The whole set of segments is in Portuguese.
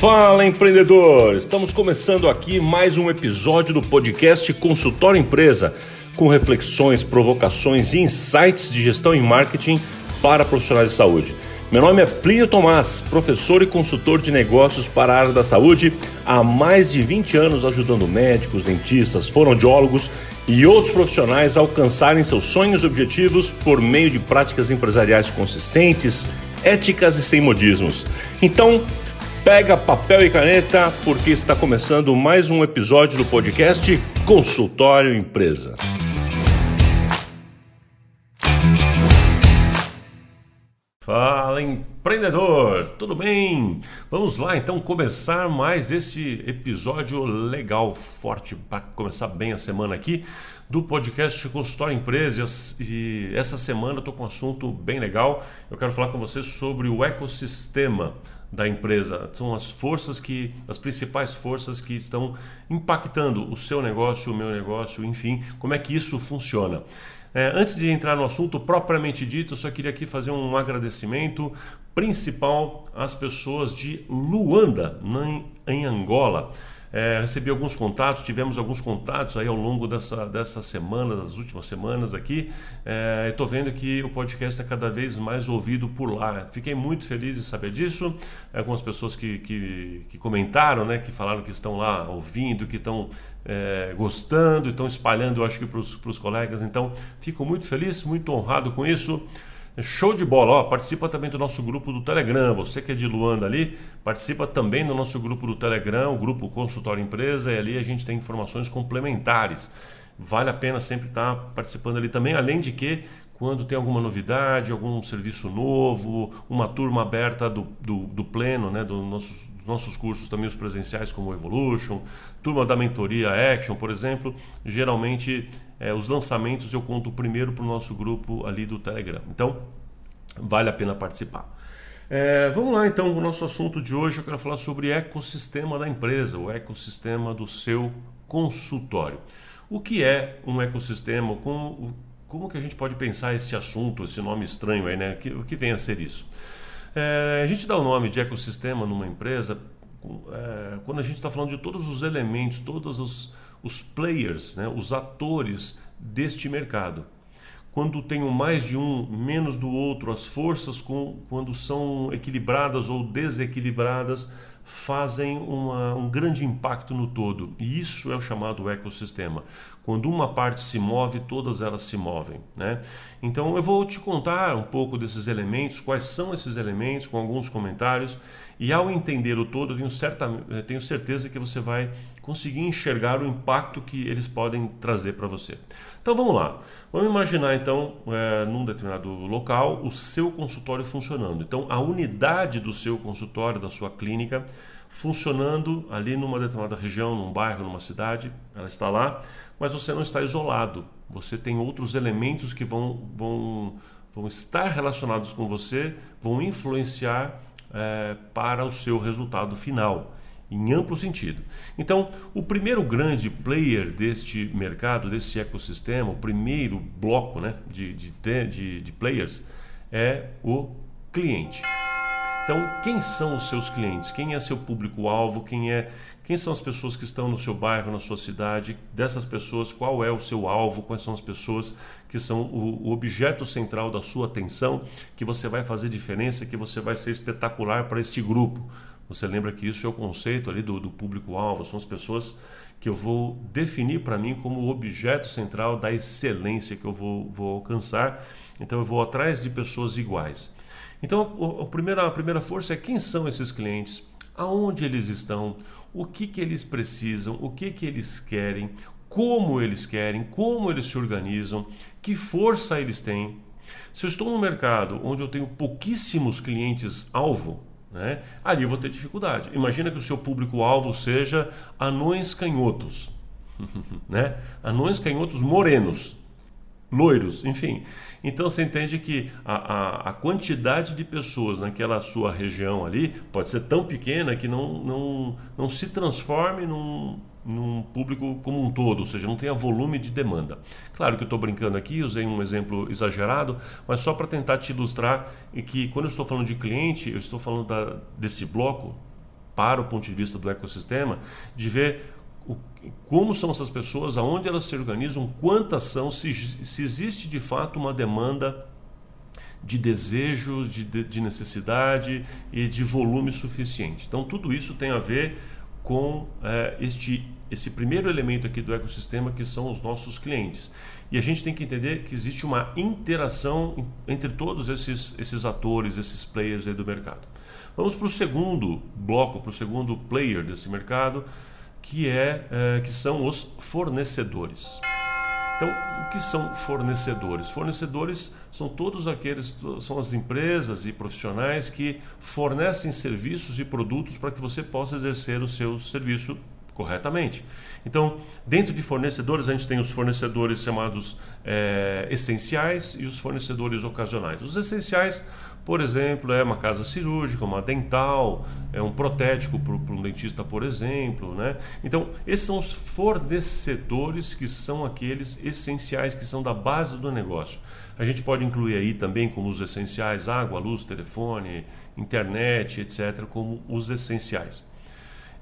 Fala empreendedor! Estamos começando aqui mais um episódio do podcast Consultório Empresa, com reflexões, provocações e insights de gestão e marketing para profissionais de saúde. Meu nome é Plínio Tomás, professor e consultor de negócios para a área da saúde, há mais de 20 anos ajudando médicos, dentistas, fonoaudiólogos e outros profissionais a alcançarem seus sonhos e objetivos por meio de práticas empresariais consistentes, éticas e sem modismos. Então, pega papel e caneta porque está começando mais um episódio do podcast Consultório Empresa. Fala empreendedor, tudo bem? Vamos lá então começar mais este episódio legal, forte, para começar bem a semana aqui do podcast Consultório Empresas. E essa semana eu estou com um assunto bem legal. Eu quero falar com vocês sobre o ecossistema da empresa. São as forças que, as principais forças que estão impactando o seu negócio, o meu negócio, enfim, como é que isso funciona. É, antes de entrar no assunto propriamente dito, eu só queria aqui fazer um agradecimento principal às pessoas de Luanda, em Angola. É, recebi alguns contatos, tivemos alguns contatos aí ao longo dessa, dessa semana, das últimas semanas aqui. É, Estou vendo que o podcast é cada vez mais ouvido por lá. Fiquei muito feliz de saber disso. Algumas pessoas que, que, que comentaram, né, que falaram que estão lá ouvindo, que estão é, gostando, estão espalhando, eu acho que para os colegas. Então, fico muito feliz, muito honrado com isso. Show de bola, ó, participa também do nosso grupo do Telegram. Você que é de Luanda ali, participa também do nosso grupo do Telegram, o grupo Consultório Empresa, e ali a gente tem informações complementares. Vale a pena sempre estar participando ali também, além de que quando tem alguma novidade, algum serviço novo, uma turma aberta do, do, do pleno, né, nossos, dos nossos cursos também os presenciais como o Evolution, turma da mentoria Action, por exemplo, geralmente é, os lançamentos eu conto primeiro para o nosso grupo ali do Telegram. Então, vale a pena participar. É, vamos lá então, o nosso assunto de hoje eu quero falar sobre ecossistema da empresa, o ecossistema do seu consultório. O que é um ecossistema? Como, como que a gente pode pensar esse assunto, esse nome estranho aí, né? O que vem a ser isso? É, a gente dá o nome de ecossistema numa empresa é, quando a gente está falando de todos os elementos, todos os, os players, né, os atores deste mercado. Quando um mais de um, menos do outro, as forças com, quando são equilibradas ou desequilibradas fazem uma, um grande impacto no todo. E isso é o chamado ecossistema. Quando uma parte se move, todas elas se movem. Né? Então eu vou te contar um pouco desses elementos, quais são esses elementos, com alguns comentários. E ao entender o todo, tenho, certa, eu tenho certeza que você vai conseguir enxergar o impacto que eles podem trazer para você. Então vamos lá. Vamos imaginar então, é, num determinado local, o seu consultório funcionando. Então a unidade do seu consultório, da sua clínica, funcionando ali numa determinada região, num bairro, numa cidade, ela está lá, mas você não está isolado. Você tem outros elementos que vão, vão, vão estar relacionados com você, vão influenciar é, para o seu resultado final, em amplo sentido. Então, o primeiro grande player deste mercado, desse ecossistema, o primeiro bloco né, de, de, de, de players é o cliente. Então, quem são os seus clientes? Quem é seu público-alvo? Quem é quem são as pessoas que estão no seu bairro, na sua cidade? Dessas pessoas, qual é o seu alvo? Quais são as pessoas que são o, objeto central da sua atenção? Que você vai fazer diferença, que você vai ser espetacular para este grupo. Você lembra que isso é o conceito ali do, do público-alvo, são as pessoas que eu vou definir para mim como o objeto central da excelência que eu vou, vou alcançar. Então eu vou atrás de pessoas iguais. Então a primeira, a primeira força é quem são esses clientes, aonde eles estão, o que, que eles precisam, o que, que eles querem, como eles querem, como eles se organizam, que força eles têm. Se eu estou num mercado onde eu tenho pouquíssimos clientes-alvo, né, ali eu vou ter dificuldade. Imagina que o seu público-alvo seja anões canhotos, né? anões canhotos morenos loiros, enfim. Então você entende que a, a, a, quantidade de pessoas naquela sua região ali pode ser tão pequena que não, não, não se transforme num, num público como um todo, ou seja, não tenha volume de demanda. Claro que eu estou brincando aqui, usei um exemplo exagerado, mas só para tentar te ilustrar que quando eu estou falando de cliente, eu estou falando da, desse bloco para o ponto de vista do ecossistema, de ver como são essas pessoas, aonde elas se organizam, quantas são, se, se existe de fato uma demanda de desejo, de, de necessidade e de volume suficiente. Então, tudo isso tem a ver com é, este, esse primeiro elemento aqui do ecossistema, que são os nossos clientes. E a gente tem que entender que existe uma interação entre todos esses, esses atores, esses players aí do mercado. Vamos para o segundo bloco, para o segundo player desse mercado, que, é, é que são os fornecedores. Então, o que são fornecedores? Fornecedores são todos aqueles, são as empresas e profissionais que fornecem serviços e produtos para que você possa exercer o seu serviço corretamente. Então, dentro de fornecedores, a gente tem os fornecedores chamados é, essenciais e os fornecedores ocasionais. Os essenciais, por exemplo, é uma casa cirúrgica, uma dental, é um protético para um dentista, por exemplo. Né? Então, esses são os fornecedores que são aqueles essenciais, que são da base do negócio. A gente pode incluir aí também como os essenciais água, luz, telefone, internet, etc., como os essenciais.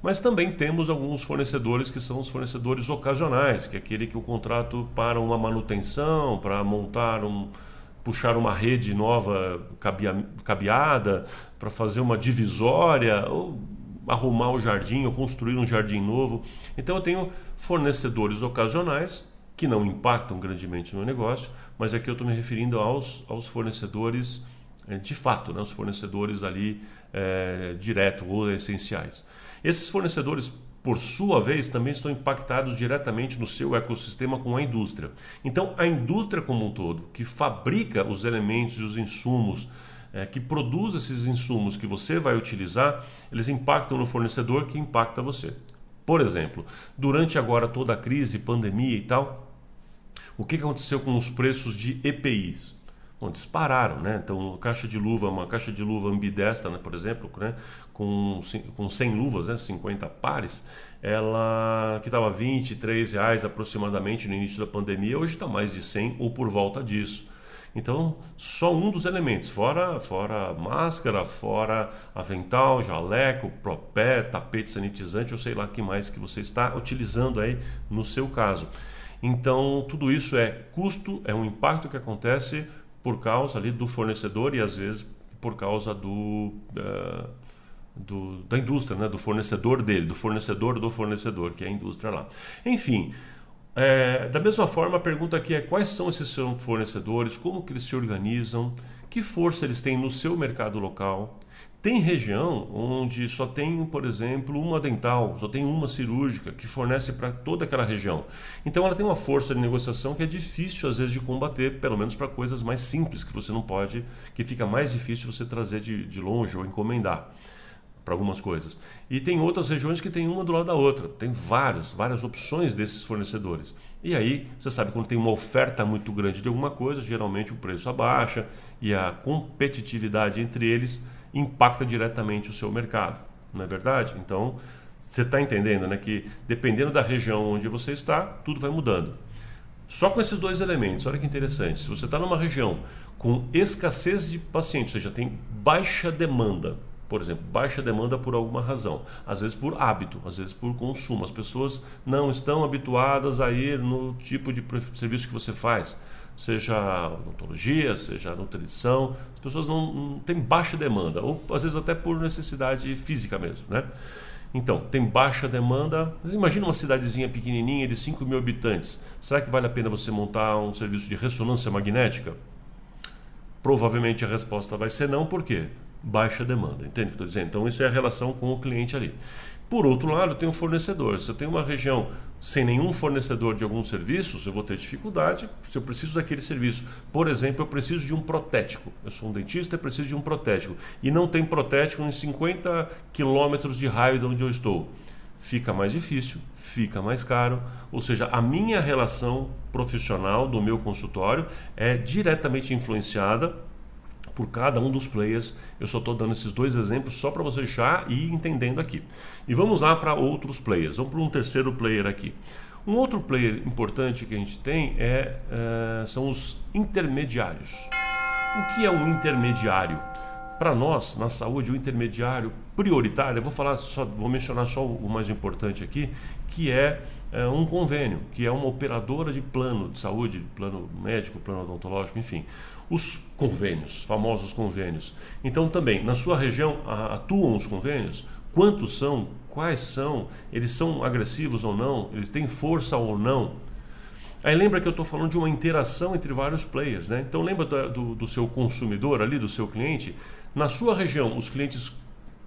Mas também temos alguns fornecedores que são os fornecedores ocasionais, que é aquele que o contrato para uma manutenção, para montar um, puxar uma rede nova cabeada, para fazer uma divisória, ou arrumar o jardim, ou construir um jardim novo. Então eu tenho fornecedores ocasionais que não impactam grandemente no negócio, mas aqui eu estou me referindo aos, aos fornecedores eh, de fato, né? os fornecedores ali é, direto ou essenciais. Esses fornecedores, por sua vez, também estão impactados diretamente no seu ecossistema com a indústria. Então, a indústria como um todo, que fabrica os elementos e os insumos, é, que produz esses insumos que você vai utilizar, eles impactam no fornecedor que impacta você. Por exemplo, durante agora toda a crise, pandemia e tal, o que aconteceu com os preços de EPIs? Bom, dispararam, né? Então, caixa de luva, uma caixa de luva ambidestra, né, por exemplo, né, com, com 100 luvas, né, 50 pares, ela que estava 23 reais aproximadamente no início da pandemia, hoje está mais de 100 ou por volta disso. Então, só um dos elementos, fora, fora máscara, fora avental, jaleco, propé, tapete sanitizante, ou sei lá que mais que você está utilizando aí no seu caso. Então, tudo isso é custo, é um impacto que acontece por causa ali do fornecedor e às vezes por causa do, uh, do, da indústria, né? do fornecedor dele, do fornecedor do fornecedor, que é a indústria lá. Enfim, é, da mesma forma, a pergunta aqui é quais são esses fornecedores, como que eles se organizam, que força eles têm no seu mercado local, tem região onde só tem, por exemplo, uma dental, só tem uma cirúrgica que fornece para toda aquela região. Então ela tem uma força de negociação que é difícil às vezes de combater, pelo menos para coisas mais simples que você não pode, que fica mais difícil você trazer de, de longe ou encomendar para algumas coisas. E tem outras regiões que tem uma do lado da outra. Tem vários, várias opções desses fornecedores. E aí, você sabe, quando tem uma oferta muito grande de alguma coisa, geralmente o preço abaixa e a competitividade entre eles impacta diretamente o seu mercado, não é verdade? Então, você está entendendo né, que dependendo da região onde você está, tudo vai mudando. Só com esses dois elementos, olha que interessante. Se você está numa região com escassez de pacientes, ou seja, tem baixa demanda, por exemplo, baixa demanda por alguma razão, às vezes por hábito, às vezes por consumo. As pessoas não estão habituadas a ir no tipo de serviço que você faz seja odontologia, seja nutrição, as pessoas não, não têm baixa demanda, ou às vezes até por necessidade física mesmo, né? Então, tem baixa demanda. Imagina uma cidadezinha pequenininha de 5 mil habitantes. Será que vale a pena você montar um serviço de ressonância magnética? Provavelmente a resposta vai ser não, por quê? Baixa demanda, entende o que estou dizendo? Então, isso é a relação com o cliente ali. Por outro lado, tem o fornecedor. Se eu tenho uma região sem nenhum fornecedor de alguns serviços, eu vou ter dificuldade. Se eu preciso daquele serviço, por exemplo, eu preciso de um protético. Eu sou um dentista e preciso de um protético. E não tem protético em 50 quilômetros de raio de onde eu estou. Fica mais difícil, fica mais caro. Ou seja, a minha relação profissional do meu consultório é diretamente influenciada por cada um dos players. Eu só estou dando esses dois exemplos só para você já ir entendendo aqui. E vamos lá para outros players. Vamos para um terceiro player aqui. Um outro player importante que a gente tem é, é, são os intermediários. O que é um intermediário? Para nós, na saúde, o intermediário prioritário, eu vou falar só, vou mencionar só o mais importante aqui, que é, é um convênio, que é uma operadora de plano de saúde, plano médico, plano odontológico, enfim. Os convênios, famosos convênios. Então também, na sua região atuam os convênios? Quantos são? Quais são? Eles são agressivos ou não? Eles têm força ou não? Aí lembra que eu estou falando de uma interação entre vários players, né? Então lembra do, do, do, seu consumidor ali, do seu cliente. Na sua região, os clientes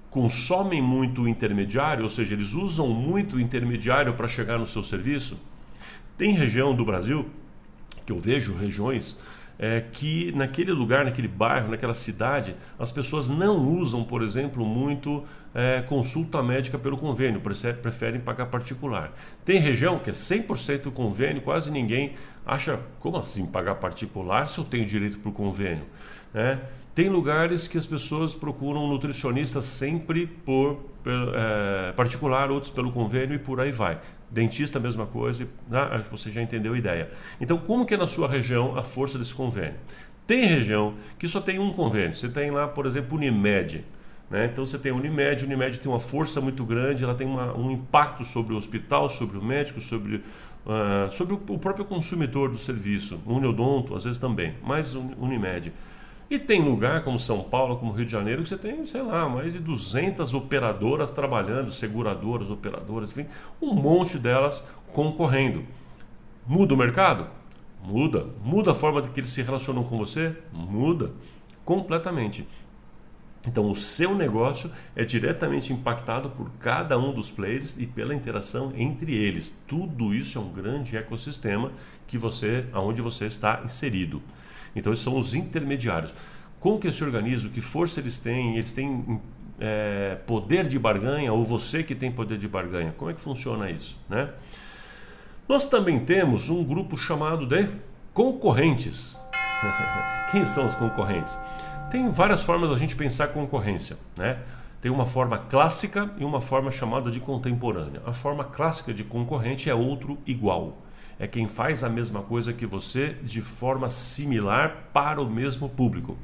consomem muito intermediário, ou seja, eles usam muito intermediário para chegar no seu serviço. Tem região do Brasil que eu vejo regiões é, que naquele lugar, naquele bairro, naquela cidade, as pessoas não usam, por exemplo, muito é, consulta médica pelo convênio, preferem pagar particular. Tem região que é 100% convênio, quase ninguém acha, como assim pagar particular se eu tenho direito para o convênio? É, tem lugares que as pessoas procuram nutricionista sempre por, por é, particular, outros pelo convênio e por aí vai. Dentista, mesma coisa, né? você já entendeu a ideia. Então, como que é na sua região a força desse convênio? Tem região que só tem um convênio. Você tem lá, por exemplo, Unimed. Né? Então você tem Unimed, Unimed tem uma força muito grande, ela tem uma, um impacto sobre o hospital, sobre o médico, sobre, uh, sobre o, o, próprio consumidor do serviço. Uniodonto, às vezes também, mas Unimed. E tem lugar como São Paulo, como Rio de Janeiro, que você tem, sei lá, mais de 200 operadoras trabalhando, seguradoras, operadoras, enfim, um monte delas concorrendo. Muda o mercado? Muda. Muda a forma que eles se relacionam com você? Muda. Completamente. Então, o seu negócio é diretamente impactado por cada um dos players e pela interação entre eles. Tudo isso é um grande ecossistema que você, aonde você está inserido. Então, esses são os intermediários. Como que se organiza? Que força eles têm? Eles têm é, poder de barganha ou você que tem poder de barganha? Como é que funciona isso? Né? Nós também temos um grupo chamado de concorrentes. Quem são os concorrentes? Tem várias formas da gente pensar concorrência. Né? Tem uma forma clássica e uma forma chamada de contemporânea. A forma clássica de concorrente é outro igual é quem faz a mesma coisa que você de forma similar para o mesmo público.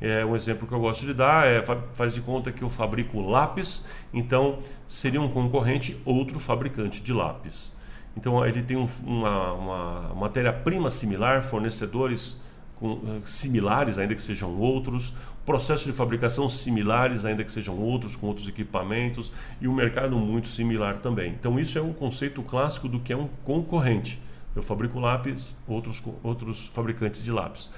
É um exemplo que eu gosto de dar é faz de conta que eu fabrico lápis, então seria um concorrente outro fabricante de lápis. Então ele tem um, uma, uma matéria-prima similar, fornecedores com, eh, similares, ainda que sejam outros, processo de fabricação similares, ainda que sejam outros, com outros equipamentos, e um mercado muito similar também. Então isso é um conceito clássico do que é um concorrente. Eu fabrico lápis, outros, outros fabricantes de lápis.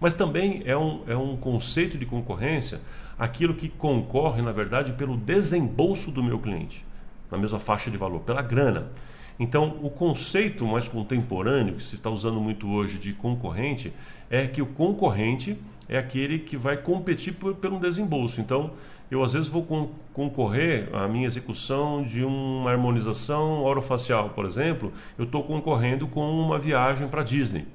Mas também é um, é um conceito de concorrência aquilo que concorre, na verdade, pelo desembolso do meu cliente, na mesma faixa de valor, pela grana. Então, o conceito mais contemporâneo, que se está usando muito hoje de concorrente, é que o concorrente é aquele que vai competir por, pelo desembolso. Então, eu às vezes vou concorrer à minha execução de uma harmonização orofacial, por exemplo, eu estou concorrendo com uma viagem para Disney.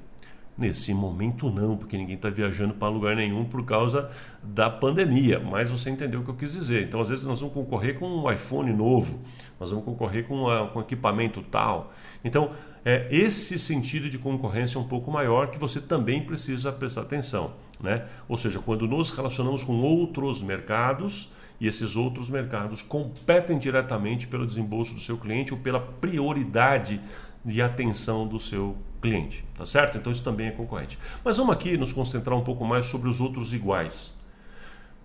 Nesse momento não, porque ninguém está viajando para lugar nenhum por causa da pandemia, mas você entendeu o que eu quis dizer. Então, às vezes, nós vamos concorrer com um iPhone novo, nós vamos concorrer com, uma, com equipamento tal. Então, é esse sentido de concorrência é um pouco maior que você também precisa prestar atenção. Né? Ou seja, quando nos relacionamos com outros mercados e esses outros mercados competem diretamente pelo desembolso do seu cliente ou pela prioridade de atenção do seu cliente, tá certo? Então isso também é concorrente. Mas vamos aqui nos concentrar um pouco mais sobre os outros iguais.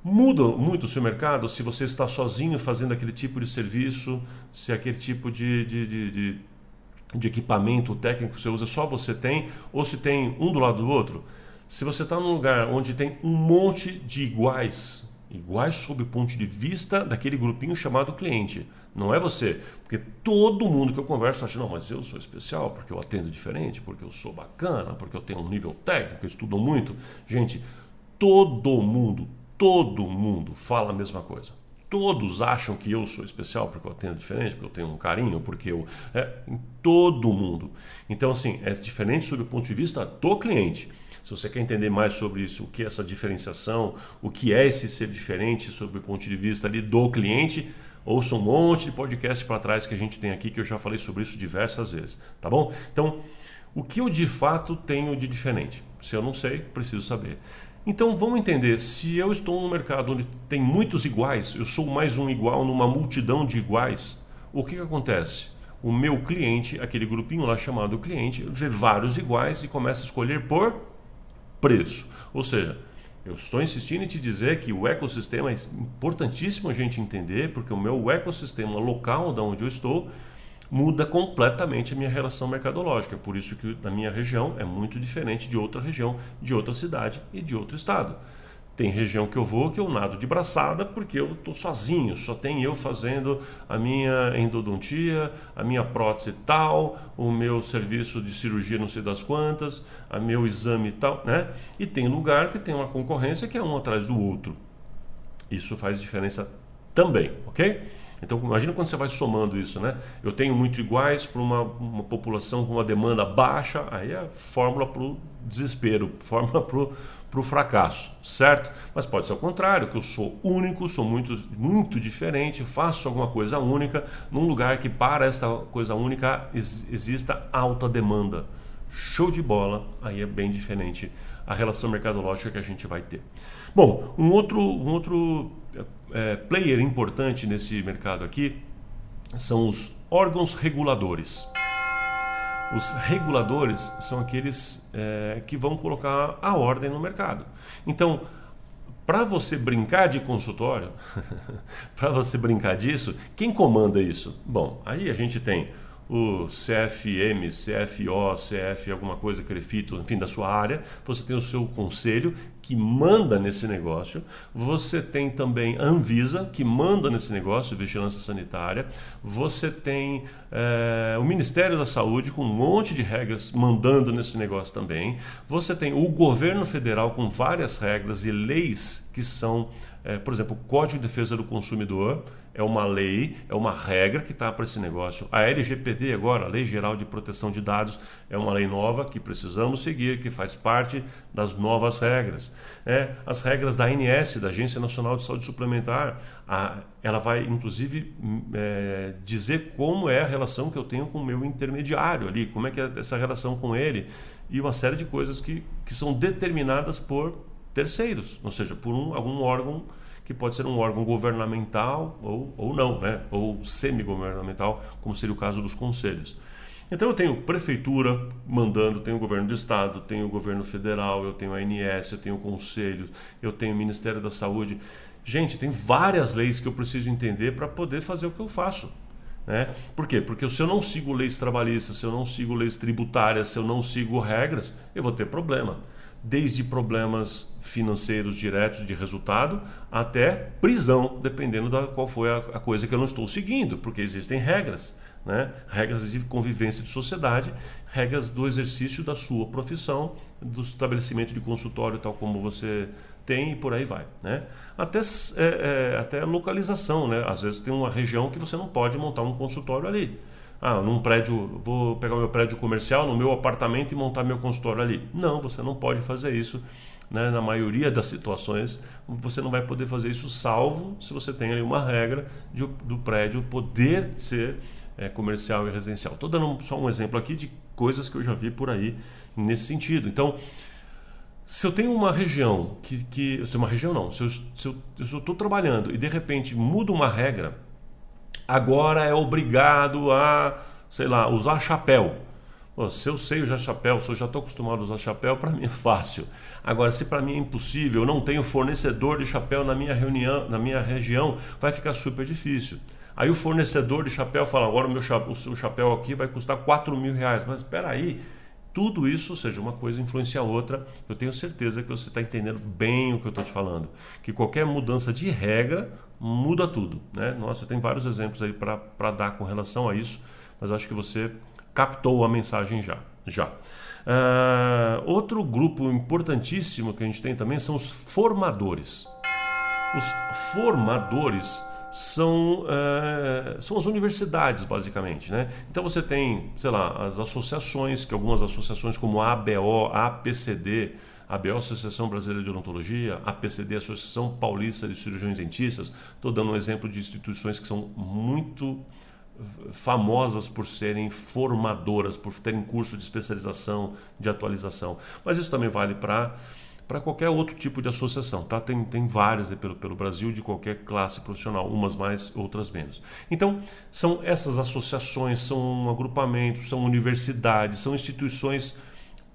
Muda muito o seu mercado se você está sozinho fazendo aquele tipo de serviço, se aquele tipo de, de, de, de, de equipamento técnico que você usa só você tem, ou se tem um do lado do outro. Se você está num lugar onde tem um monte de iguais, iguais sob o ponto de vista daquele grupinho chamado cliente, não é você, porque todo mundo que eu converso acha, não, mas eu sou especial porque eu atendo diferente, porque eu sou bacana, porque eu tenho um nível técnico, eu estudo muito. Gente, todo mundo, todo mundo fala a mesma coisa. Todos acham que eu sou especial porque eu atendo diferente, porque eu tenho um carinho, porque eu. É, todo mundo. Então, assim, é diferente sob o ponto de vista do cliente. Se você quer entender mais sobre isso, o que é essa diferenciação, o que é esse ser diferente sob o ponto de vista ali do cliente, ouça um monte de podcast para trás que a gente tem aqui, que eu já falei sobre isso diversas vezes, tá bom? Então, o que eu de fato tenho de diferente? Se eu não sei, preciso saber. Então vamos entender, se eu estou num mercado onde tem muitos iguais, eu sou mais um igual numa multidão de iguais, o que, que acontece? O meu cliente, aquele grupinho lá chamado cliente, vê vários iguais e começa a escolher por preço. Ou seja, eu estou insistindo em te dizer que o ecossistema é importantíssimo a gente entender, porque o meu ecossistema local, de onde eu estou, muda completamente a minha relação mercadológica. Por isso que na minha região é muito diferente de outra região, de outra cidade e de outro estado. Tem região que eu vou que eu nado de braçada porque eu estou sozinho, só tem eu fazendo a minha endodontia, a minha prótese tal, o meu serviço de cirurgia não sei das quantas, a meu exame tal, né? E tem lugar que tem uma concorrência que é um atrás do outro. Isso faz diferença também, ok? Então, imagina quando você vai somando isso, né? Eu tenho muito iguais para uma, uma população com uma demanda baixa, aí é fórmula para o desespero, fórmula para o fracasso, certo? Mas pode ser o contrário, que eu sou único, sou muito, muito diferente, faço alguma coisa única num lugar que para esta coisa única exista alta demanda. Show de bola, aí é bem diferente a relação mercadológica que a gente vai ter. Bom, um outro, um outro é, player importante nesse mercado aqui são os órgãos reguladores. Os reguladores são aqueles é, que vão colocar a ordem no mercado. Então, para você brincar de consultório, para você brincar disso, quem comanda isso? Bom, aí a gente tem o CFM, CFO, CF, alguma coisa, Crefito, enfim, da sua área. Você tem o seu conselho que manda nesse negócio. Você tem também a Anvisa, que manda nesse negócio, Vigilância Sanitária. Você tem é, o Ministério da Saúde, com um monte de regras mandando nesse negócio também. Você tem o governo federal, com várias regras e leis que são, é, por exemplo, o Código de Defesa do Consumidor é uma lei, é uma regra que está para esse negócio. A LGPD agora, a Lei Geral de Proteção de Dados, é uma lei nova que precisamos seguir, que faz parte das novas regras. É, as regras da ANS, da Agência Nacional de Saúde Suplementar, a, ela vai inclusive é, dizer como é a relação que eu tenho com o meu intermediário ali, como é que é essa relação com ele e uma série de coisas que, que são determinadas por terceiros, ou seja, por um, algum órgão que pode ser um órgão governamental ou, ou não, né? ou semi-governamental, como seria o caso dos conselhos. Então eu tenho prefeitura mandando, tenho o governo do estado, tenho o governo federal, eu tenho a ANS, eu tenho o conselho, eu tenho o Ministério da Saúde. Gente, tem várias leis que eu preciso entender para poder fazer o que eu faço. Né? Por quê? Porque se eu não sigo leis trabalhistas, se eu não sigo leis tributárias, se eu não sigo regras, eu vou ter problema desde problemas financeiros diretos de resultado até prisão, dependendo da qual foi a, coisa que eu não estou seguindo, porque existem regras, né? regras de convivência de sociedade, regras do exercício da sua profissão, do estabelecimento de consultório, tal como você tem e por aí vai. Né? Até, é, é, até localização, né? às vezes tem uma região que você não pode montar um consultório ali ah, num prédio, vou pegar meu prédio comercial, no meu apartamento e montar meu consultório ali. Não, você não pode fazer isso. Né? Na maioria das situações, você não vai poder fazer isso, salvo se você tem ali uma regra de, do prédio poder ser é, comercial e residencial. Estou dando só um exemplo aqui de coisas que eu já vi por aí nesse sentido. Então, se eu tenho uma região que, que se uma região não, se eu estou trabalhando e de repente muda uma regra, agora é obrigado a, sei lá, usar chapéu. Pô, se eu sei usar chapéu, se eu já estou acostumado a usar chapéu, para mim é fácil. Agora, se para mim é impossível, eu não tenho fornecedor de chapéu na minha reunião, na minha região, vai ficar super difícil. Aí o fornecedor de chapéu fala, agora o meu chapéu, o seu chapéu aqui vai custar 4 mil reais. Mas espera aí, tudo isso, ou seja, uma coisa influencia a outra. Eu tenho certeza que você está entendendo bem o que eu estou te falando. Que qualquer mudança de regra muda tudo. Né? Nossa, tem vários exemplos aí para dar com relação a isso, mas acho que você captou a mensagem já. já. Uh, outro grupo importantíssimo que a gente tem também são os formadores. Os formadores são, uh, são as universidades, basicamente. Né? Então você tem, sei lá, as associações, que algumas associações como a ABO, a APCD, a ABO, Associação Brasileira de Odontologia, a PCD, Associação Paulista de Cirurgiões Dentistas. Estou dando um exemplo de instituições que são muito famosas por serem formadoras, por terem curso de especialização, de atualização. Mas isso também vale para para qualquer outro tipo de associação, tá? Tem, tem várias pelo, pelo Brasil de qualquer classe profissional, umas mais, outras menos. Então, são essas associações, são agrupamentos, são universidades, são instituições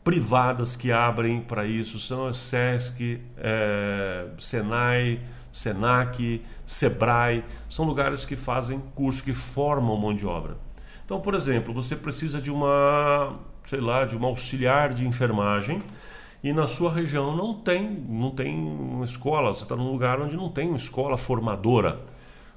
privadas que abrem para isso, são SESC, é, Senai, Senac, Sebrae, são lugares que fazem curso, que formam mão de obra. Então, por exemplo, você precisa de uma, sei lá, de uma auxiliar de enfermagem e na sua região não tem, não tem uma escola, você está num lugar onde não tem uma escola formadora.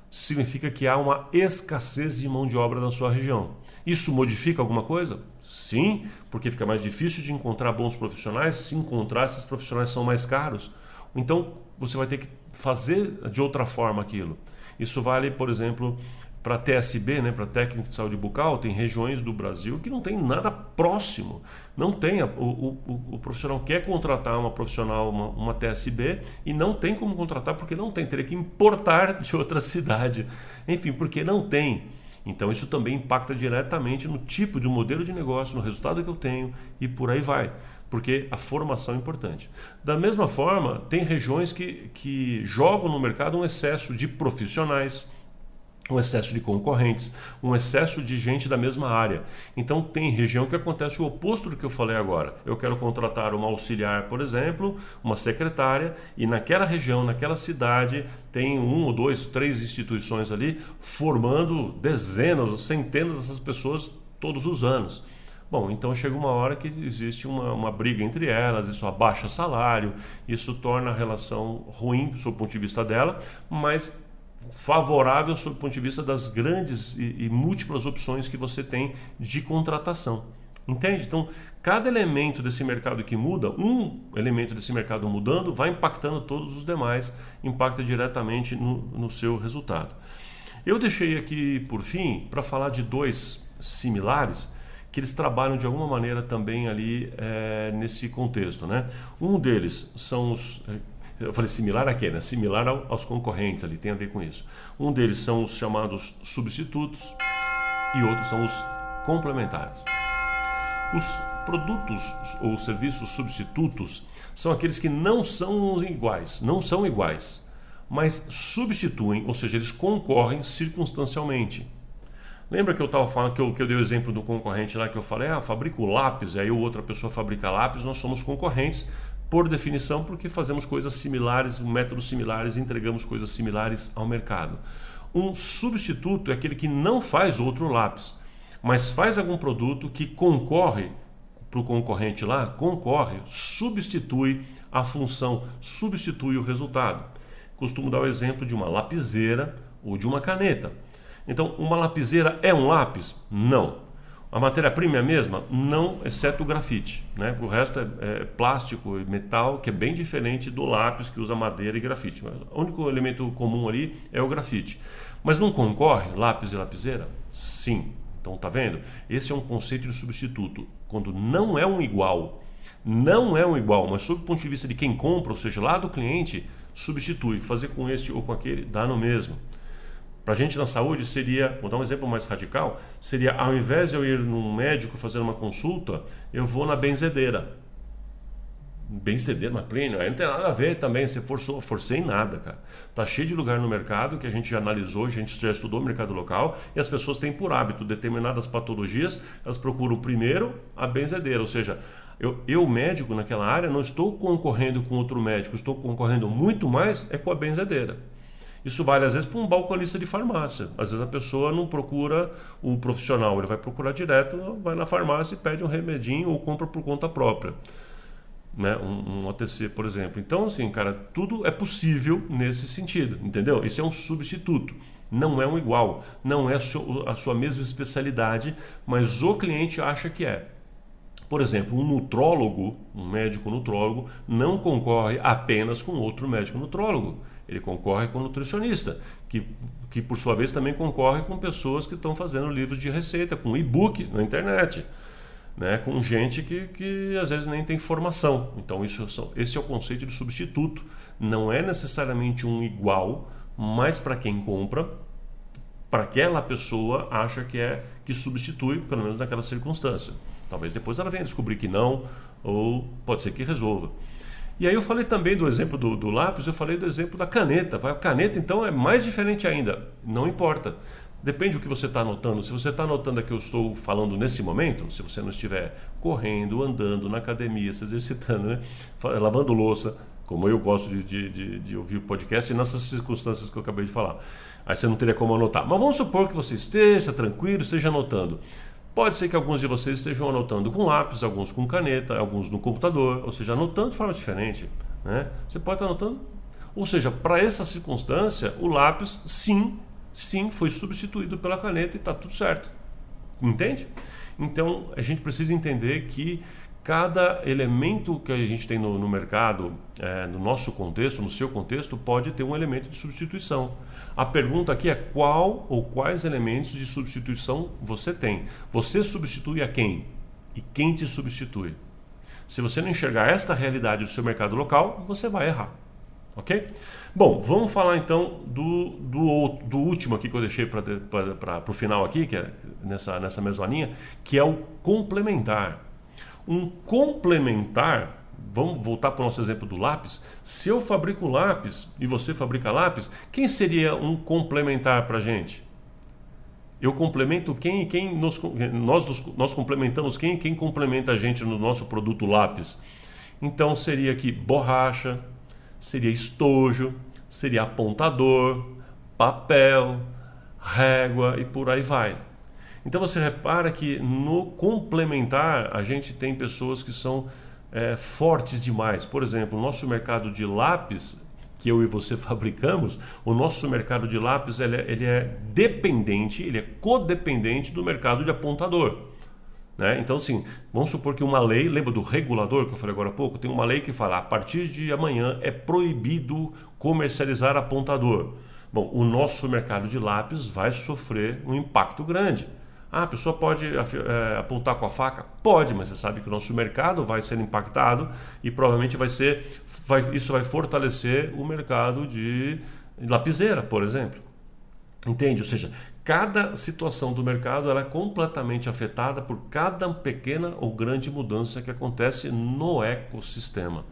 Significa que há uma escassez de mão de obra na sua região. Isso modifica alguma coisa? Sim, porque fica mais difícil de encontrar bons profissionais. Se encontrar, esses profissionais são mais caros. Então você vai ter que fazer de outra forma aquilo. Isso vale, por exemplo, para TSB, né, para técnico de saúde bucal, tem regiões do Brasil que não tem nada próximo. Não tem. O, o, o profissional quer contratar uma profissional, uma, uma, TSB, e não tem como contratar porque não tem. Teria que importar de outra cidade. Enfim, porque não tem. Então isso também impacta diretamente no tipo de modelo de negócio, no resultado que eu tenho e por aí vai. Porque a formação é importante. Da mesma forma, tem regiões que, que jogam no mercado um excesso de profissionais um excesso de concorrentes, um excesso de gente da mesma área. Então tem região que acontece o oposto do que eu falei agora. Eu quero contratar uma auxiliar, por exemplo, uma secretária, e naquela região, naquela cidade, tem um ou dois, três instituições ali formando dezenas, centenas dessas pessoas todos os anos. Bom, então chega uma hora que existe uma, uma briga entre elas, isso abaixa salário, isso torna a relação ruim sob o ponto de vista dela, mas favorável sob o ponto de vista das grandes e, e múltiplas opções que você tem de contratação. Entende? Então, cada elemento desse mercado que muda, um elemento desse mercado mudando, vai impactando todos os demais, impacta diretamente no, no seu resultado. Eu deixei aqui, por fim, para falar de dois similares que eles trabalham de alguma maneira também ali é, nesse contexto. Né? Um deles são os eu falei similar a quê? Né? Similar ao, aos concorrentes ali, tem a ver com isso. Um deles são os chamados substitutos e outros são os complementares. Os produtos ou serviços substitutos são aqueles que não são iguais, não são iguais, mas substituem, ou seja, eles concorrem circunstancialmente. Lembra que eu estava falando que eu, que eu dei o exemplo do concorrente lá que eu falei, ah, fabrico lápis, aí outra pessoa fabrica lápis, nós somos concorrentes, por definição, porque fazemos coisas similares, métodos similares, entregamos coisas similares ao mercado. Um substituto é aquele que não faz outro lápis, mas faz algum produto que concorre para o concorrente lá, concorre, substitui a função, substitui o resultado. Costumo dar o exemplo de uma lapiseira ou de uma caneta. Então, uma lapiseira é um lápis? Não. A matéria-prima é a mesma? Não, exceto o grafite. Né? O resto é, é, plástico e metal, que é bem diferente do lápis que usa madeira e grafite. Mas o único elemento comum ali é o grafite. Mas não concorre lápis e lapiseira? Sim. Então tá vendo? Esse é um conceito de substituto. Quando não é um igual, não é um igual, mas sob o ponto de vista de quem compra, ou seja, lá do cliente, substitui. Fazer com este ou com aquele dá no mesmo. Para a gente na saúde seria, vou dar um exemplo mais radical, seria ao invés de eu ir num médico fazer uma consulta, eu vou na benzedeira. Benzedeira, uma clínica, aí não tem nada a ver também, você forçou, forcei em nada, cara. Tá cheio de lugar no mercado que a gente já analisou, a gente já estudou o mercado local e as pessoas têm por hábito determinadas patologias, elas procuram primeiro a benzedeira, ou seja, eu, eu médico naquela área não estou concorrendo com outro médico, estou concorrendo muito mais é com a benzedeira. Isso vale às vezes para um balconista de farmácia. Às vezes a pessoa não procura o profissional, ele vai procurar direto, vai na farmácia e pede um remedinho ou compra por conta própria. Né? Um, um OTC, por exemplo. Então, assim, cara, tudo é possível nesse sentido, entendeu? Isso é um substituto. Não é um igual, não é a sua, mesma especialidade, mas o cliente acha que é. Por exemplo, um nutrólogo, um médico nutrólogo, não concorre apenas com outro médico nutrólogo ele concorre com nutricionista, que, que por sua vez também concorre com pessoas que estão fazendo livros de receita, com e-book na internet, né? com gente que, que às vezes nem tem formação. Então, isso, esse é o conceito de substituto. Não é necessariamente um igual, mas para quem compra, para aquela pessoa acha que é que substitui, pelo menos naquela circunstância. Talvez depois ela venha descobrir que não, ou pode ser que resolva. E aí eu falei também do exemplo do, do lápis, eu falei do exemplo da caneta. A caneta então é mais diferente ainda. Não importa. Depende do que você está anotando. Se você está anotando aqui, eu estou falando nesse momento, se você não estiver correndo, andando na academia, se exercitando, né? lavando louça, como eu gosto de, de, de, de ouvir o podcast, nessas circunstâncias que eu acabei de falar. Aí você não teria como anotar. Mas vamos supor que você esteja tranquilo, esteja anotando. Pode ser que alguns de vocês estejam anotando com lápis, alguns com caneta, alguns no computador, ou seja, anotando de forma diferente. Né? Você pode estar anotando. Ou seja, para essa circunstância, o lápis, sim, sim, foi substituído pela caneta e está tudo certo. Entende? Então a gente precisa entender que cada elemento que a gente tem no, no mercado, é, no nosso contexto, no seu contexto, pode ter um elemento de substituição. A pergunta aqui é qual ou quais elementos de substituição você tem. Você substitui a quem? E quem te substitui? Se você não enxergar esta realidade do seu mercado local, você vai errar. Ok? Bom, vamos falar então do, do, do último aqui que eu deixei para o final aqui, que é nessa, nessa mesma linha, que é o complementar. Um complementar, vamos voltar para o nosso exemplo do lápis. Se eu fabrico lápis e você fabrica lápis, quem seria um complementar para a gente? Eu complemento quem quem nos, nós, nós complementamos quem quem complementa a gente no nosso produto lápis. Então seria aqui borracha, seria estojo, seria apontador, papel, régua e por aí vai. Então você repara que no complementar a gente tem pessoas que são é, fortes demais. Por exemplo, o nosso mercado de lápis, que eu e você fabricamos, o nosso mercado de lápis ele é, ele é dependente, ele é codependente do mercado de apontador. Né? Então, assim, vamos supor que uma lei, lembra do regulador que eu falei agora há pouco? Tem uma lei que fala a partir de amanhã é proibido comercializar apontador. Bom, o nosso mercado de lápis vai sofrer um impacto grande. Ah, a pessoa pode é, apontar com a faca? Pode, mas você sabe que o nosso mercado vai ser impactado e provavelmente vai ser, vai, isso vai fortalecer o mercado de lapiseira, por exemplo. Entende? Ou seja, cada situação do mercado é completamente afetada por cada pequena ou grande mudança que acontece no ecossistema.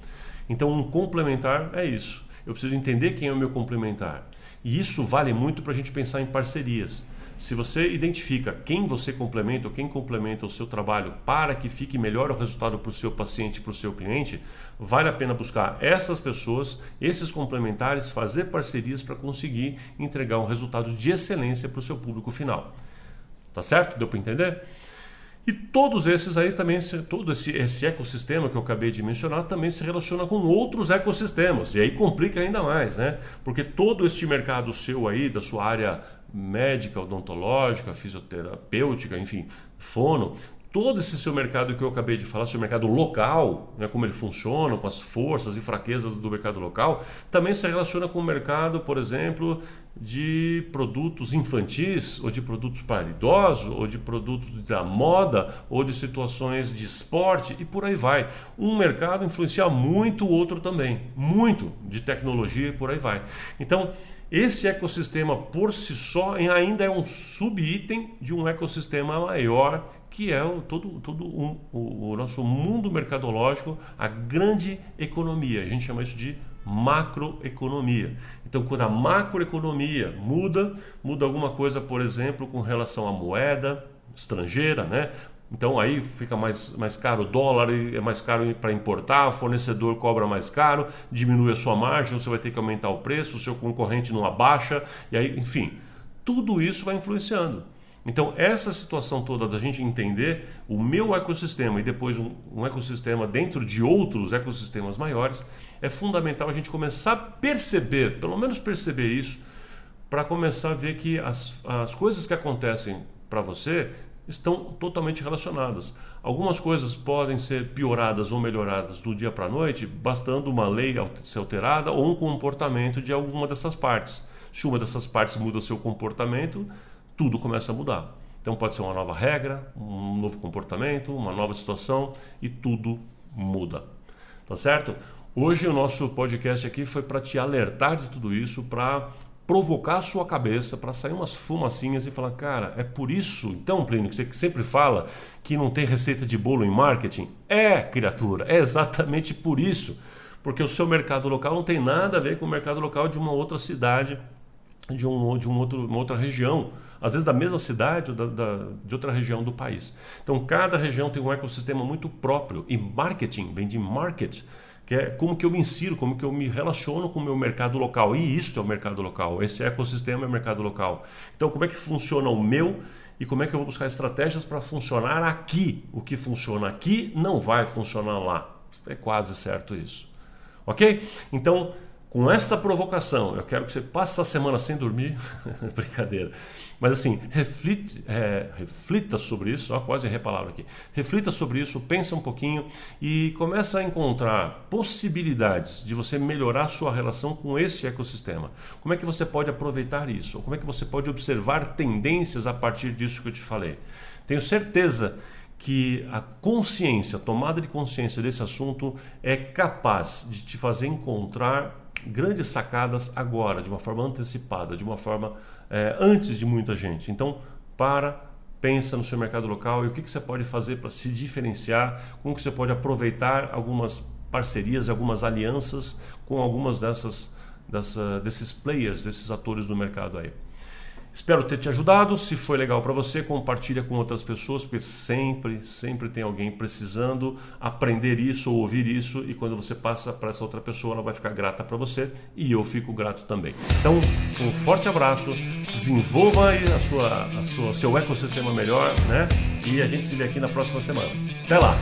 Então, um complementar é isso. Eu preciso entender quem é o meu complementar. E isso vale muito para a gente pensar em parcerias. Se você identifica quem você complementa ou quem complementa o seu trabalho para que fique melhor o resultado para o seu paciente, para o seu cliente, vale a pena buscar essas pessoas, esses complementares, fazer parcerias para conseguir entregar um resultado de excelência para o seu público final. Tá certo? Deu para entender? E todos esses aí também, todo esse, esse ecossistema que eu acabei de mencionar também se relaciona com outros ecossistemas. E aí complica ainda mais, né? Porque todo este mercado seu aí, da sua área médica, odontológica, fisioterapêutica, enfim, fono, todo esse seu mercado que eu acabei de falar, seu mercado local, né, como ele funciona, com as forças e fraquezas do mercado local, também se relaciona com o mercado, por exemplo, de produtos infantis, ou de produtos para idosos, ou de produtos da moda, ou de situações de esporte e por aí vai. Um mercado influencia muito o outro também, muito de tecnologia e por aí vai. Então, esse ecossistema por si só ainda é um subitem de um ecossistema maior que é o, todo, todo um, o, o nosso mundo mercadológico, a grande economia. A gente chama isso de macroeconomia. Então, quando a macroeconomia muda, muda alguma coisa, por exemplo, com relação à moeda estrangeira, né? Então aí fica mais, mais caro o dólar, é mais caro para importar, o fornecedor cobra mais caro, diminui a sua margem, você vai ter que aumentar o preço, o seu concorrente não abaixa, e aí, enfim, tudo isso vai influenciando. Então, essa situação toda da gente entender o meu ecossistema e depois um, um, ecossistema dentro de outros ecossistemas maiores, é fundamental a gente começar a perceber, pelo menos perceber isso, para começar a ver que as, as coisas que acontecem para você estão totalmente relacionadas. Algumas coisas podem ser pioradas ou melhoradas do dia para a noite, bastando uma lei ser alterada ou um comportamento de alguma dessas partes. Se uma dessas partes muda o seu comportamento, tudo começa a mudar. Então pode ser uma nova regra, um novo comportamento, uma nova situação e tudo muda. Tá certo? Hoje o nosso podcast aqui foi para te alertar de tudo isso, para provocar a sua cabeça, para sair umas fumacinhas e falar, cara, é por isso, então, Plínio, que você sempre fala que não tem receita de bolo em marketing? É, criatura, é exatamente por isso porque o seu mercado local não tem nada a ver com o mercado local de uma outra cidade, de, um, de um outro, uma outra região, às vezes da mesma cidade ou da, da, de outra região do país. Então, cada região tem um ecossistema muito próprio e marketing vem de market, que é como que eu me insiro, como que eu me relaciono com o meu mercado local. E isso é o mercado local, esse ecossistema é o mercado local. Então, como é que funciona o meu e como é que eu vou buscar estratégias para funcionar aqui? O que funciona aqui não vai funcionar lá. É quase certo isso. Ok? Então, com essa provocação, eu quero que você passe essa semana sem dormir. Brincadeira. Mas assim, reflite, é, reflita sobre isso, ó, quase errei a palavra aqui. Reflita sobre isso, pensa um pouquinho e começa a encontrar possibilidades de você melhorar a sua relação com esse ecossistema. Como é que você pode aproveitar isso? Como é que você pode observar tendências a partir disso que eu te falei? Tenho certeza que a consciência, a tomada de consciência desse assunto é capaz de te fazer encontrar grandes sacadas agora, de uma forma antecipada, de uma forma é, antes de muita gente. Então, para, pensa no seu mercado local e o que, que você pode fazer para se diferenciar, como que você pode aproveitar algumas parcerias, algumas alianças com algumas dessas, dessa, desses players, desses atores do mercado aí. Espero ter te ajudado. Se foi legal para você, compartilha com outras pessoas, porque sempre, sempre tem alguém precisando aprender isso ou ouvir isso. E quando você passa para essa outra pessoa, ela vai ficar grata para você e eu fico grato também. Então, um forte abraço. Desenvolva a sua, a sua, seu ecossistema melhor, né? E a gente se vê aqui na próxima semana. Até lá!